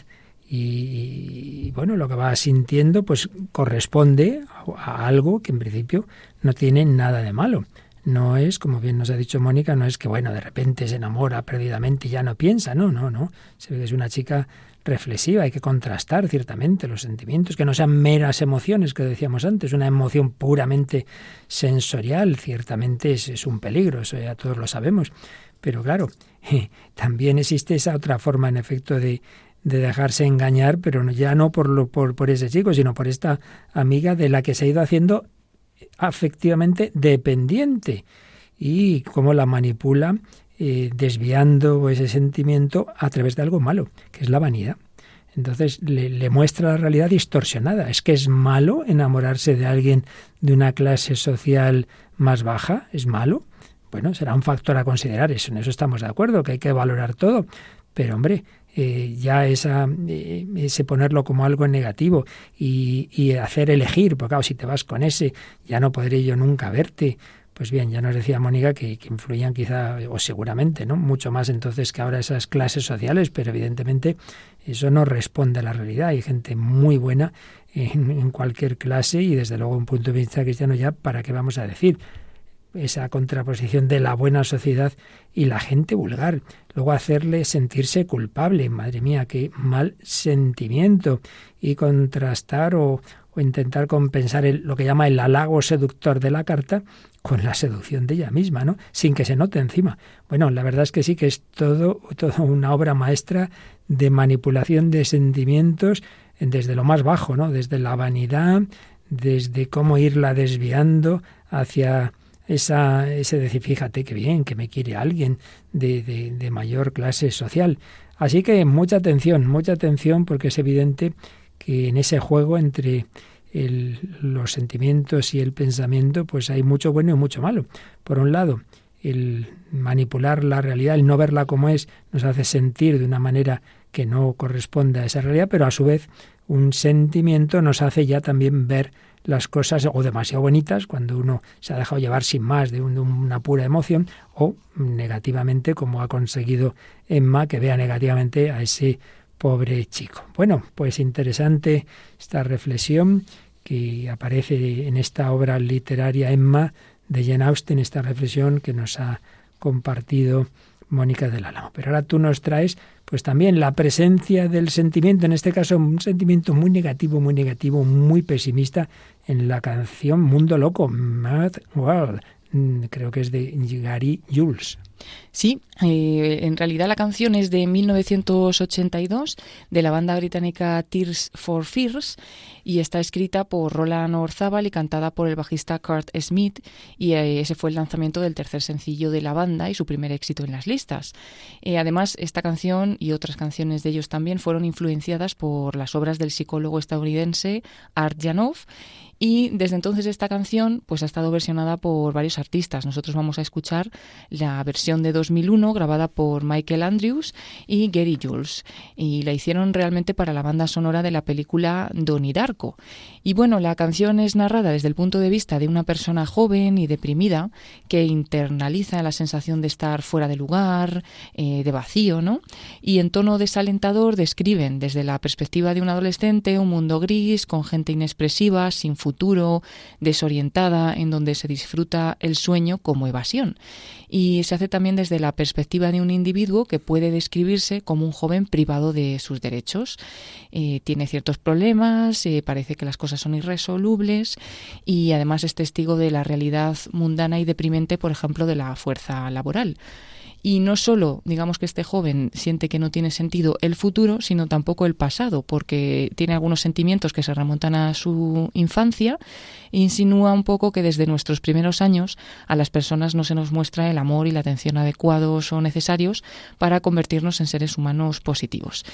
y, bueno, lo que va sintiendo pues corresponde a, algo que en principio no tiene nada de malo. No es, como bien nos ha dicho Mónica, no es que bueno, de repente se enamora perdidamente y ya no piensa, no, no, no. Se ve que es una chica reflexiva, hay que contrastar ciertamente los sentimientos, que no sean meras emociones que decíamos antes, una emoción puramente sensorial, ciertamente es, un peligro, eso ya todos lo sabemos, pero claro, también existe esa otra forma en efecto de, de dejarse engañar, pero ya no por, lo, por, por ese chico, sino por esta amiga de la que se ha ido haciendo afectivamente dependiente. Y cómo la manipula desviando ese sentimiento a través de algo malo, que es la vanidad. Entonces le, muestra la realidad distorsionada. Es que es malo enamorarse de alguien de una clase social más baja, es malo. Bueno, será un factor a considerar, eso, en eso estamos de acuerdo, que hay que valorar todo. Pero hombre, eh, ya esa, eh, ese ponerlo como algo negativo y, y hacer elegir, porque claro, si te vas con ese, ya no podré yo nunca verte Pues bien, ya nos decía Mónica que, influían quizá, o seguramente, ¿no? Mucho más entonces que ahora esas clases sociales, pero evidentemente eso no responde a la realidad. Hay gente muy buena en, en cualquier clase y desde luego un punto de vista cristiano ya, ¿para qué vamos a decir? esa contraposición de la buena sociedad y la gente vulgar. Luego hacerle sentirse culpable. Madre mía, qué mal sentimiento. Y contrastar o, intentar compensar el, lo que llama el halago seductor de la carta con la seducción de ella misma, ¿no? Sin que se note encima. Bueno, la verdad es que sí que es todo, todo una obra maestra de manipulación de sentimientos desde lo más bajo, ¿no? Desde la vanidad, desde cómo irla desviando hacia esa, ese decir, fíjate qué bien, que me quiere alguien de, de, de mayor clase social. Así que mucha atención, mucha atención, porque es evidente que en ese juego entre el, los sentimientos y el pensamiento, pues hay mucho bueno y mucho malo. Por un lado, el manipular la realidad, el no verla como es, nos hace sentir de una manera que no corresponde a esa realidad, pero a su vez un sentimiento nos hace ya también ver las cosas o demasiado bonitas cuando uno se ha dejado llevar sin más de, un, de, una pura emoción o negativamente como ha conseguido Emma que vea negativamente a ese pobre chico. Bueno, pues interesante esta reflexión que aparece en esta obra literaria Emma de Jane Austen, esta reflexión que nos ha compartido Mónica del Álamo. Pero ahora tú nos traes pues también la presencia del sentimiento, en este caso un sentimiento muy negativo, muy negativo, muy pesimista en la canción Mundo Loco, Mad World, creo que es de Gary Jules. Sí, eh, en realidad la canción es de 1982 de la banda británica Tears for Fears y está escrita por Roland Orzabal y cantada por el bajista Kurt Smith y eh, ese fue el lanzamiento del tercer sencillo de la banda y su primer éxito en las listas. Eh, además, esta canción y otras canciones de ellos también fueron influenciadas por las obras del psicólogo estadounidense Art Janov y desde entonces esta canción pues ha estado versionada por varios artistas. Nosotros vamos a escuchar la versión de 2001 grabada por Michael Andrews y Gary Jules y la hicieron realmente para la banda sonora de la película Donnie Darko. Y bueno, la canción es narrada desde el punto de vista de una persona joven y deprimida que internaliza la sensación de estar fuera de lugar, eh, de vacío, ¿no? Y en tono desalentador describen desde la perspectiva de un adolescente un mundo gris con gente inexpresiva, sin futuro futuro, desorientada, en donde se disfruta el sueño como evasión. Y se hace también desde la perspectiva de un individuo que puede describirse como un joven privado de sus derechos. Eh, tiene ciertos problemas, eh, parece que las cosas son irresolubles y además es testigo de la realidad mundana y deprimente, por ejemplo, de la fuerza laboral. Y no solo, digamos que este joven siente que no tiene sentido el futuro, sino tampoco el pasado, porque tiene algunos sentimientos que se remontan a su infancia e insinúa un poco que desde nuestros primeros años a las personas no se nos muestra el amor y la atención adecuados o necesarios para convertirnos en seres humanos positivos.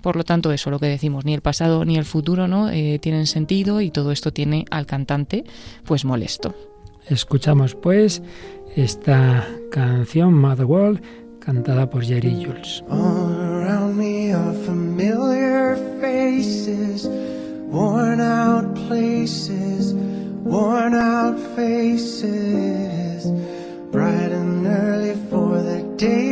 Por lo tanto, eso lo que decimos, ni el pasado ni el futuro no eh, tienen sentido y todo esto tiene al cantante pues molesto. Escuchamos pues esta canción Mother World cantada por Jerry Jules. All around me are familiar faces, worn out places, worn out faces, bright and early for the daily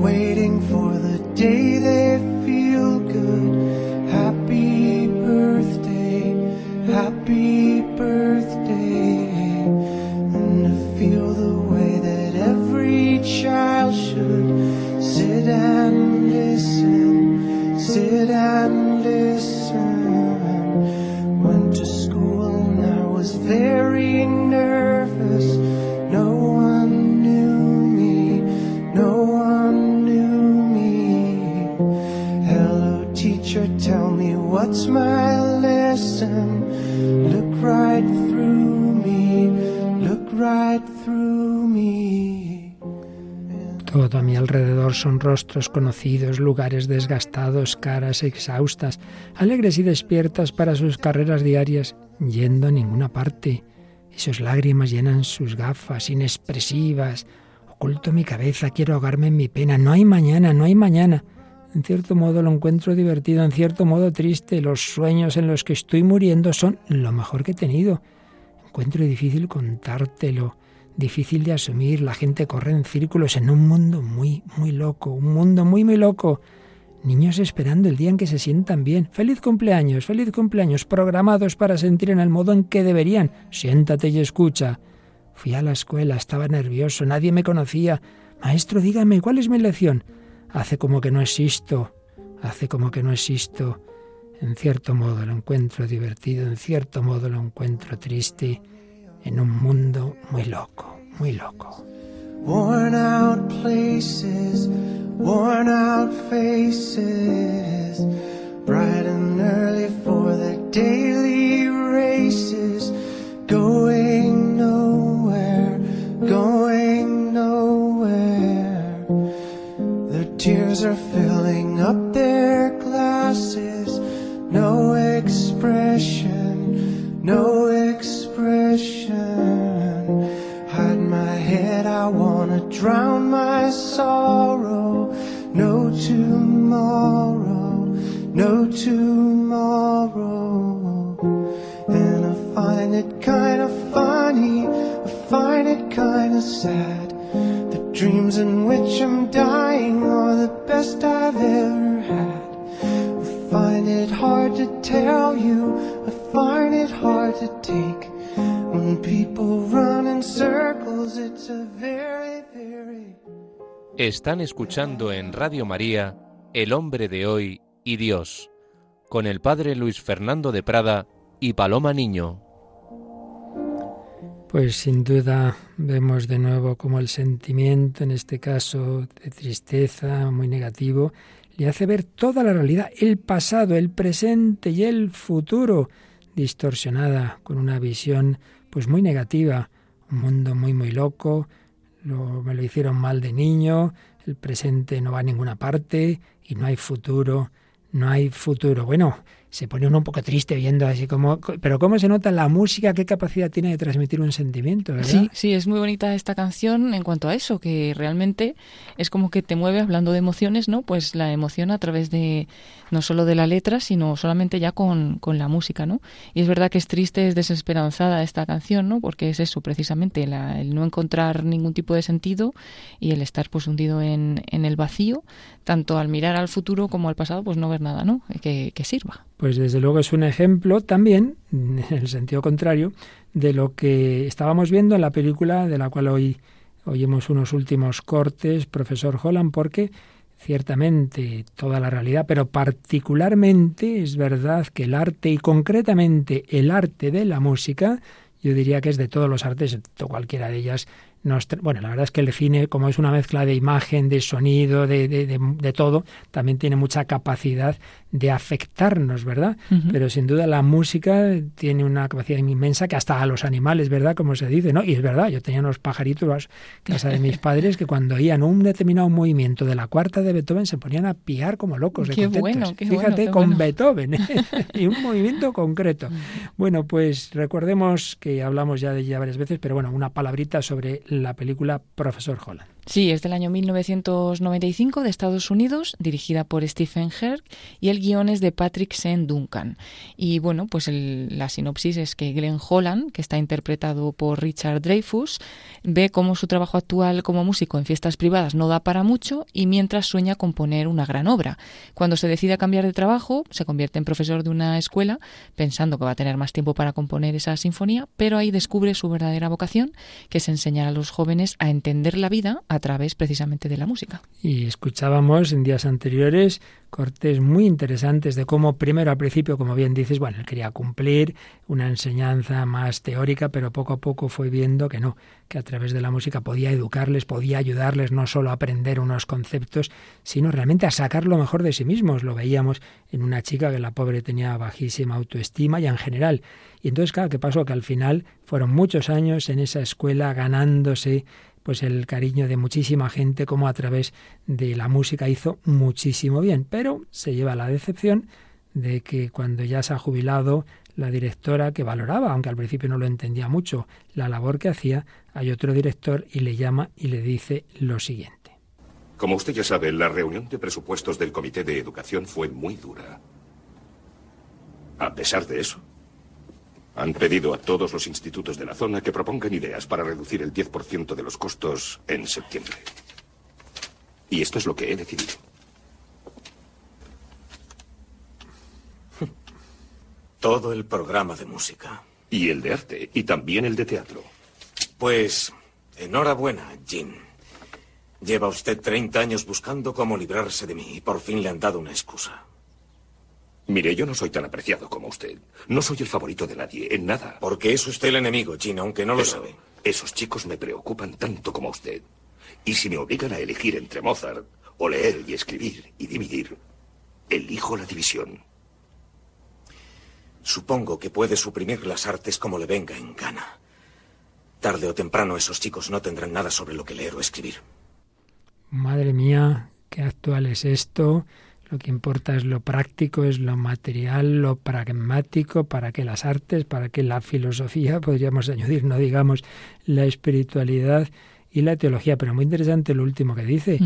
Waiting for the day they feel good. Happy birthday, happy birthday. And to feel the way that every child should sit and listen, sit and listen. Lesson. Look right through me, look right through me. Todo a mi alrededor son rostros conocidos, lugares desgastados, caras exhaustas, alegres y despiertas para sus carreras diarias, yendo a ninguna parte. Y sus lágrimas llenan sus gafas, inexpresivas. Oculto mi cabeza, quiero ahogarme en mi pena. No hay mañana, no hay mañana. En cierto modo lo encuentro divertido, en cierto modo triste. Los sueños en los que estoy muriendo son lo mejor que he tenido. Encuentro difícil contártelo difícil de asumir. La gente corre en círculos en un mundo muy, muy loco, un mundo muy, muy loco. Niños esperando el día en que se sientan bien. Feliz cumpleaños, feliz cumpleaños, programados para sentir en el modo en que deberían. Siéntate y escucha. Fui a la escuela, estaba nervioso, nadie me conocía. Maestro, dígame, ¿cuál es mi lección? Hace como que no existo, hace como que no existo. En cierto modo lo encuentro divertido, en cierto modo lo encuentro triste en un mundo muy loco, muy loco. Worn out places, worn out faces, bright and early for the daily races, going nowhere, tears are filling up their glasses, no expression, no expression. Hide my head, I wanna drown my sorrow. No tomorrow, no tomorrow. And I find it kinda funny, I find it kinda sad. The dreams in which I'm you, I find it hard to take. When people run in circles, it's a very, very. Están escuchando en Radio María El hombre de hoy y Dios, con el padre Luis Fernando de Prada y Paloma Niño. Pues sin duda vemos de nuevo como el sentimiento, en este caso de tristeza, muy negativo, le hace ver toda la realidad, el pasado, el presente y el futuro, distorsionada con una visión pues muy negativa, un mundo muy muy loco, lo, me lo hicieron mal de niño, el presente no va a ninguna parte y no hay futuro, no hay futuro. Bueno, se pone uno un poco triste viendo así como... Pero cómo se nota la música, qué capacidad tiene de transmitir un sentimiento, ¿verdad? Sí, sí, es muy bonita esta canción en cuanto a eso, que realmente es como que te mueve hablando de emociones, ¿no? Pues la emoción a través de no solo de la letra, sino solamente ya con, con la música, ¿no? Y es verdad que es triste, es desesperanzada esta canción, ¿no? Porque es eso, precisamente, la, el no encontrar ningún tipo de sentido y el estar pues hundido en, en el vacío, tanto al mirar al futuro como al pasado, pues no ver nada, ¿no? Que, que sirva. Pues desde luego es un ejemplo también, en el sentido contrario, de lo que estábamos viendo en la película de la cual hoy oímos unos últimos cortes, profesor Holland, porque ciertamente toda la realidad, pero particularmente es verdad que el arte y concretamente el arte de la música, yo diría que es de todos los artes, cualquiera de ellas, nos, bueno, la verdad es que el cine, como es una mezcla de imagen, de sonido, de, de, de, de todo, también tiene mucha capacidad de afectarnos, ¿verdad? Uh -huh. Pero sin duda la música tiene una capacidad inmensa que hasta a los animales, ¿verdad? Como se dice, ¿no? Y es verdad, yo tenía unos pajaritos en casa de mis padres que cuando oían un determinado movimiento de la cuarta de Beethoven se ponían a piar como locos. De qué contentos. bueno, qué Fíjate, bueno, qué con bueno. Beethoven ¿eh? y un movimiento concreto. Bueno, pues recordemos que hablamos ya de ella varias veces, pero bueno, una palabrita sobre la película Profesor Holland. Sí, es del año 1995 de Estados Unidos, dirigida por Stephen Herc y el guion es de Patrick Sean Duncan. Y bueno, pues el, la sinopsis es que Glenn Holland, que está interpretado por Richard Dreyfuss, ve cómo su trabajo actual como músico en fiestas privadas no da para mucho y mientras sueña componer una gran obra. Cuando se decide a cambiar de trabajo, se convierte en profesor de una escuela, pensando que va a tener más tiempo para componer esa sinfonía, pero ahí descubre su verdadera vocación, que es enseñar a los jóvenes a entender la vida a a través precisamente de la música. Y escuchábamos en días anteriores cortes muy interesantes de cómo primero al principio, como bien dices, bueno, él quería cumplir una enseñanza más teórica, pero poco a poco fue viendo que no, que a través de la música podía educarles, podía ayudarles no solo a aprender unos conceptos, sino realmente a sacar lo mejor de sí mismos. Lo veíamos en una chica que la pobre tenía bajísima autoestima y en general. Y entonces, claro, ¿qué pasó? Que al final fueron muchos años en esa escuela ganándose pues el cariño de muchísima gente como a través de la música hizo muchísimo bien, pero se lleva la decepción de que cuando ya se ha jubilado la directora que valoraba, aunque al principio no lo entendía mucho, la labor que hacía, hay otro director y le llama y le dice lo siguiente. Como usted ya sabe, la reunión de presupuestos del Comité de Educación fue muy dura. A pesar de eso, han pedido a todos los institutos de la zona que propongan ideas para reducir el 10% de los costos en septiembre. Y esto es lo que he decidido. Todo el programa de música. Y el de arte, y también el de teatro. Pues, enhorabuena, Jean. Lleva usted 30 años buscando cómo librarse de mí y por fin le han dado una excusa. Mire, yo no soy tan apreciado como usted. No soy el favorito de nadie, en nada. Porque es usted el enemigo, Jean, aunque no lo sabe. Esos chicos me preocupan tanto como usted. Y si me obligan a elegir entre Mozart, o leer y escribir y dividir, elijo la división. Supongo que puede suprimir las artes como le venga en gana. Tarde o temprano esos chicos no tendrán nada sobre lo que leer o escribir. Madre mía, qué actual es esto. Lo que importa es lo práctico, es lo material, lo pragmático, para que las artes, para que la filosofía, podríamos añadir, no digamos la espiritualidad y la teología. Pero muy interesante lo último que dice.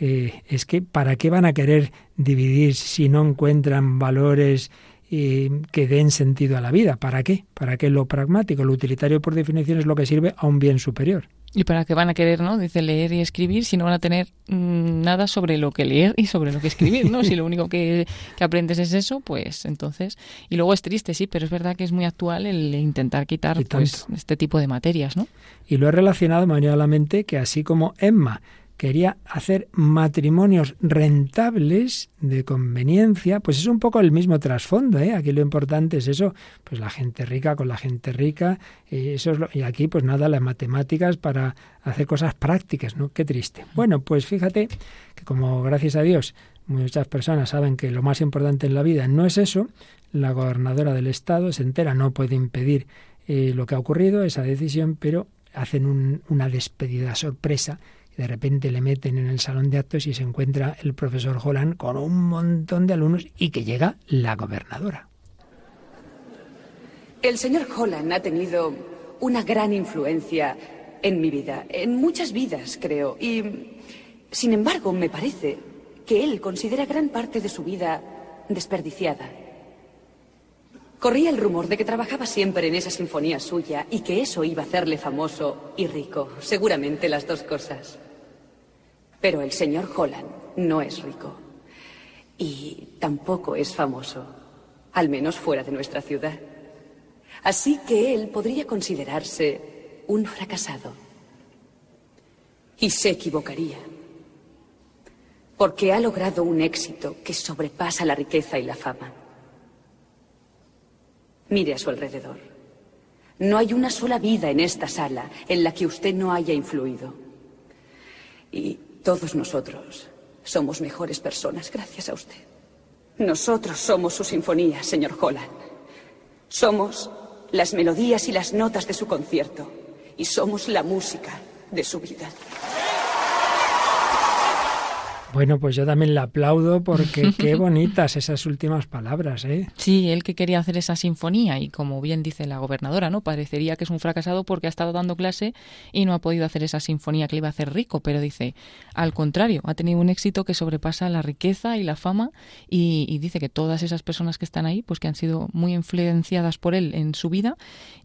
Eh, es que ¿para qué van a querer dividir si no encuentran valores eh, que den sentido a la vida? ¿Para qué? ¿Para qué lo pragmático? Lo utilitario, por definición, es lo que sirve a un bien superior. ¿Y para qué van a querer, no? Dice leer y escribir si no van a tener mm, nada sobre lo que leer y sobre lo que escribir, ¿no? si lo único que, que aprendes es eso, pues entonces... Y luego es triste, sí, pero es verdad que es muy actual el intentar quitar pues, este tipo de materias, ¿no? Y lo he relacionado, me ha venido a la mente que así como Emma quería hacer matrimonios rentables de conveniencia, pues es un poco el mismo trasfondo, ¿eh? Aquí lo importante es eso, pues la gente rica con la gente rica, eh, eso es lo- y aquí pues nada, las matemáticas para hacer cosas prácticas, ¿no? Qué triste. Bueno, pues fíjate que como gracias a Dios muchas personas saben que lo más importante en la vida no es eso, la gobernadora del estado se entera, no puede impedir eh, lo que ha ocurrido, esa decisión, pero hacen un- una despedida sorpresa. De repente le meten en el salón de actos y se encuentra el profesor Holland con un montón de alumnos y que llega la gobernadora. El señor Holland ha tenido una gran influencia en mi vida, en muchas vidas, creo. Y, sin embargo, me parece que él considera gran parte de su vida desperdiciada. Corría el rumor de que trabajaba siempre en esa sinfonía suya y que eso iba a hacerle famoso y rico. Seguramente las dos cosas. Pero el señor Holland no es rico. Y tampoco es famoso. Al menos fuera de nuestra ciudad. Así que él podría considerarse un fracasado. Y se equivocaría. Porque ha logrado un éxito que sobrepasa la riqueza y la fama. Mire a su alrededor. No hay una sola vida en esta sala en la que usted no haya influido. Y todos nosotros somos mejores personas gracias a usted. Nosotros somos su sinfonía, señor Holland. Somos las melodías y las notas de su concierto. Y somos la música de su vida. Bueno, pues yo también le aplaudo porque qué bonitas esas últimas palabras, ¿eh? Sí, él que quería hacer esa sinfonía y como bien dice la gobernadora, ¿no? Parecería que es un fracasado porque ha estado dando clase y no ha podido hacer esa sinfonía que le iba a hacer rico, pero dice, al contrario, ha tenido un éxito que sobrepasa la riqueza y la fama y, y dice que todas esas personas que están ahí, pues que han sido muy influenciadas por él en su vida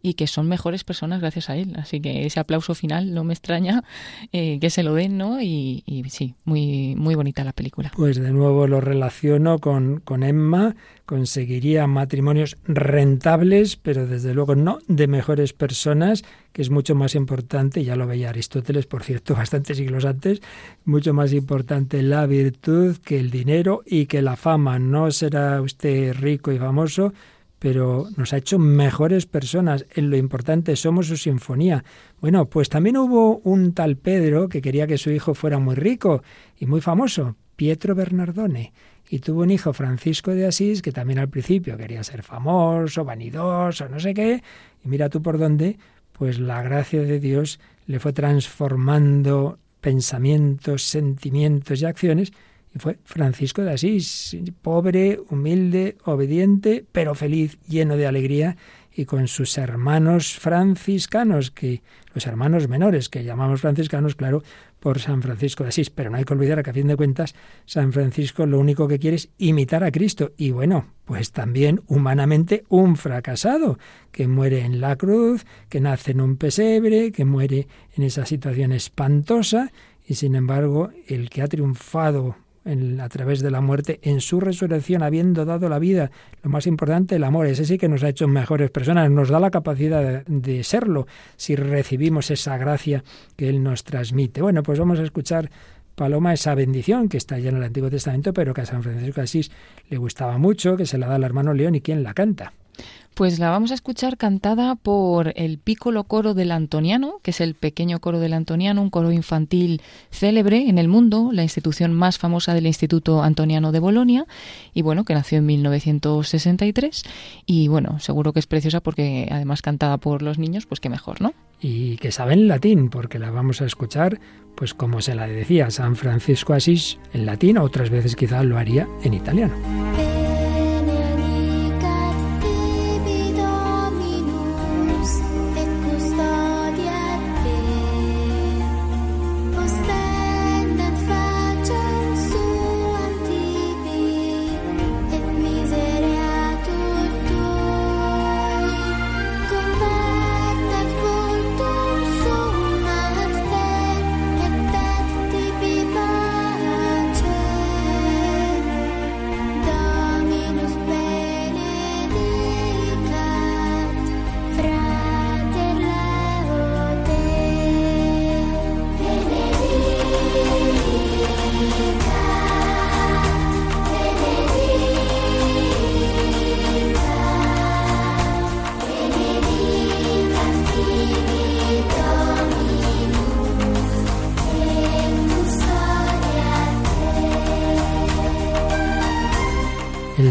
y que son mejores personas gracias a él. Así que ese aplauso final no me extraña eh, que se lo den, ¿no? Y, y sí, muy, muy bonita la película. Pues de nuevo lo relaciono con, con Emma, conseguiría matrimonios rentables, pero desde luego no de mejores personas, que es mucho más importante, ya lo veía Aristóteles, por cierto, bastantes siglos antes, mucho más importante la virtud que el dinero y que la fama. No será usted rico y famoso, pero nos ha hecho mejores personas. En lo importante somos su sinfonía. Bueno, pues también hubo un tal Pedro que quería que su hijo fuera muy rico y muy famoso, Pietro Bernardone. Y tuvo un hijo, Francisco de Asís, que también al principio quería ser famoso, vanidoso, no sé qué. Y mira tú por dónde, pues la gracia de Dios le fue transformando pensamientos, sentimientos y acciones y fue Francisco de Asís, pobre, humilde, obediente, pero feliz, lleno de alegría, y con sus hermanos franciscanos, que los hermanos menores, que llamamos franciscanos, claro, por San Francisco de Asís. Pero no hay que olvidar que a fin de cuentas San Francisco lo único que quiere es imitar a Cristo. Y bueno, pues también humanamente un fracasado, que muere en la cruz, que nace en un pesebre, que muere en esa situación espantosa. Y sin embargo, el que ha triunfado a través de la muerte, en su resurrección, habiendo dado la vida. Lo más importante, el amor. Ese sí que nos ha hecho mejores personas, nos da la capacidad de, serlo si recibimos esa gracia que Él nos transmite. Bueno, pues vamos a escuchar Paloma, esa bendición que está ya en el Antiguo Testamento, pero que a San Francisco de Asís le gustaba mucho, que se la da al hermano León y quién la canta. Pues la vamos a escuchar cantada por el Piccolo Coro del Antoniano, que es el pequeño coro del Antoniano, un coro infantil célebre en el mundo, la institución más famosa del Instituto Antoniano de Bolonia, y bueno, que nació en 1963. Y bueno, seguro que es preciosa porque además cantada por los niños, pues qué mejor, ¿no? Y que saben latín, porque la vamos a escuchar, pues como se la decía San Francisco Asís en latín, otras veces quizás lo haría en italiano.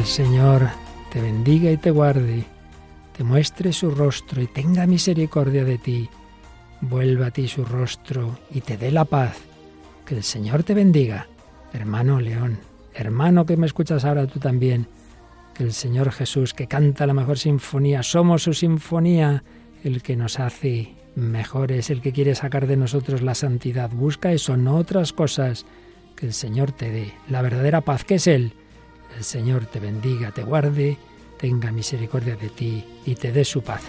Señor te bendiga y te guarde, te muestre su rostro y tenga misericordia de ti, vuelva a ti su rostro y te dé la paz. Que el Señor te bendiga, hermano León, hermano que me escuchas ahora tú también. Que el Señor Jesús, que canta la mejor sinfonía, somos su sinfonía, el que nos hace mejores, el que quiere sacar de nosotros la santidad. Busca eso, no otras cosas. Que el Señor te dé la verdadera paz, que es Él el Señor te bendiga, te guarde, tenga misericordia de ti y te dé su paz.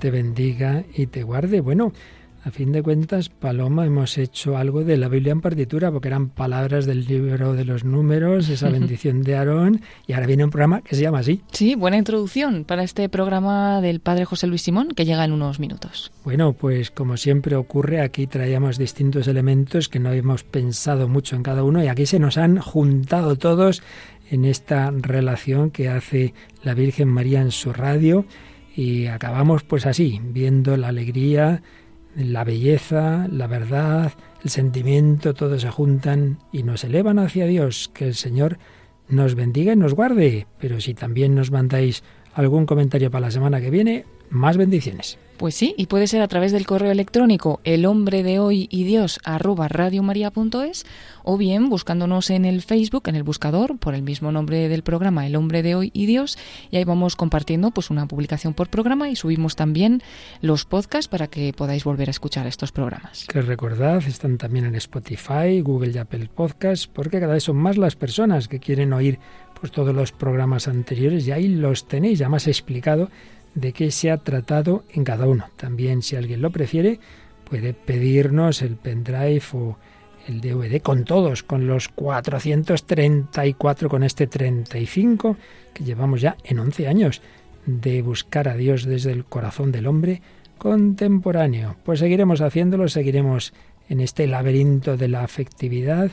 Te bendiga y te guarde. Bueno, a fin de cuentas, Paloma, hemos hecho algo de la Biblia en partitura, porque eran palabras del libro de los números, esa bendición de Aarón, y ahora viene un programa que se llama así. Sí, buena introducción para este programa del Padre José Luis Simón, que llega en unos minutos. Bueno, pues como siempre ocurre, aquí traíamos distintos elementos que no habíamos pensado mucho en cada uno, y aquí se nos han juntado todos en esta relación que hace la Virgen María en su radio, y acabamos pues así, viendo la alegría, la belleza, la verdad, el sentimiento, todos se juntan y nos elevan hacia Dios. Que el Señor nos bendiga y nos guarde. Pero si también nos mandáis algún comentario para la semana que viene, más bendiciones. Pues sí, y puede ser a través del correo electrónico el hombre de hoy y Dios radiomaria.es o bien buscándonos en el Facebook, en el buscador, por el mismo nombre del programa, El hombre de hoy y Dios, y ahí vamos compartiendo pues una publicación por programa y subimos también los podcasts para que podáis volver a escuchar estos programas. Que recordad, están también en Spotify, Google y Apple Podcasts, porque cada vez son más las personas que quieren oír pues todos los programas anteriores y ahí los tenéis ya más explicado de qué se ha tratado en cada uno. También, si alguien lo prefiere, puede pedirnos el pendrive o el DVD con todos, con los 434, con este 35 que llevamos ya en 11 años de buscar a Dios desde el corazón del hombre contemporáneo. Pues seguiremos haciéndolo, seguiremos en este laberinto de la afectividad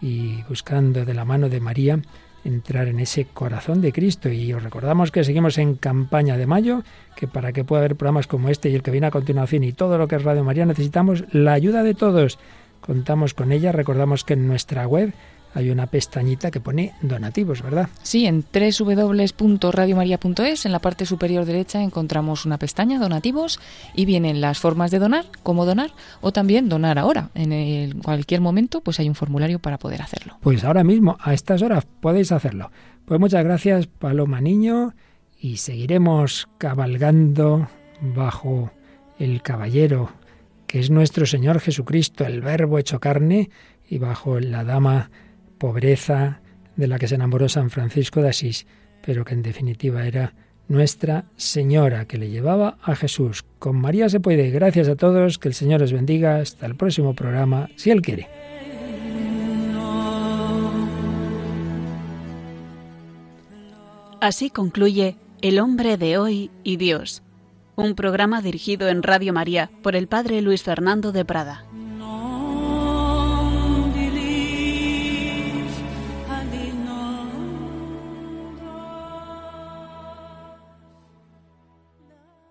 y buscando de la mano de María entrar en ese corazón de Cristo. Y os recordamos que seguimos en campaña de mayo, que para que pueda haber programas como este y el que viene a continuación y todo lo que es Radio María necesitamos la ayuda de todos. Contamos con ella, recordamos que en nuestra web hay una pestañita que pone donativos, ¿verdad? Sí, en www.radiomaria.es, en la parte superior derecha encontramos una pestaña donativos y vienen las formas de donar, cómo donar o también donar ahora. En cualquier momento pues hay un formulario para poder hacerlo. Pues ahora mismo, a estas horas, podéis hacerlo. Pues muchas gracias, Paloma Niño, y seguiremos cabalgando bajo el caballero que es nuestro Señor Jesucristo, el Verbo hecho carne, y bajo la dama pobreza de la que se enamoró San Francisco de Asís, pero que en definitiva era Nuestra Señora que le llevaba a Jesús. Con María se puede. Gracias a todos, que el Señor os bendiga. Hasta el próximo programa, si Él quiere. Así concluye El hombre de hoy y Dios, un programa dirigido en Radio María por el Padre Luis Fernando de Prada.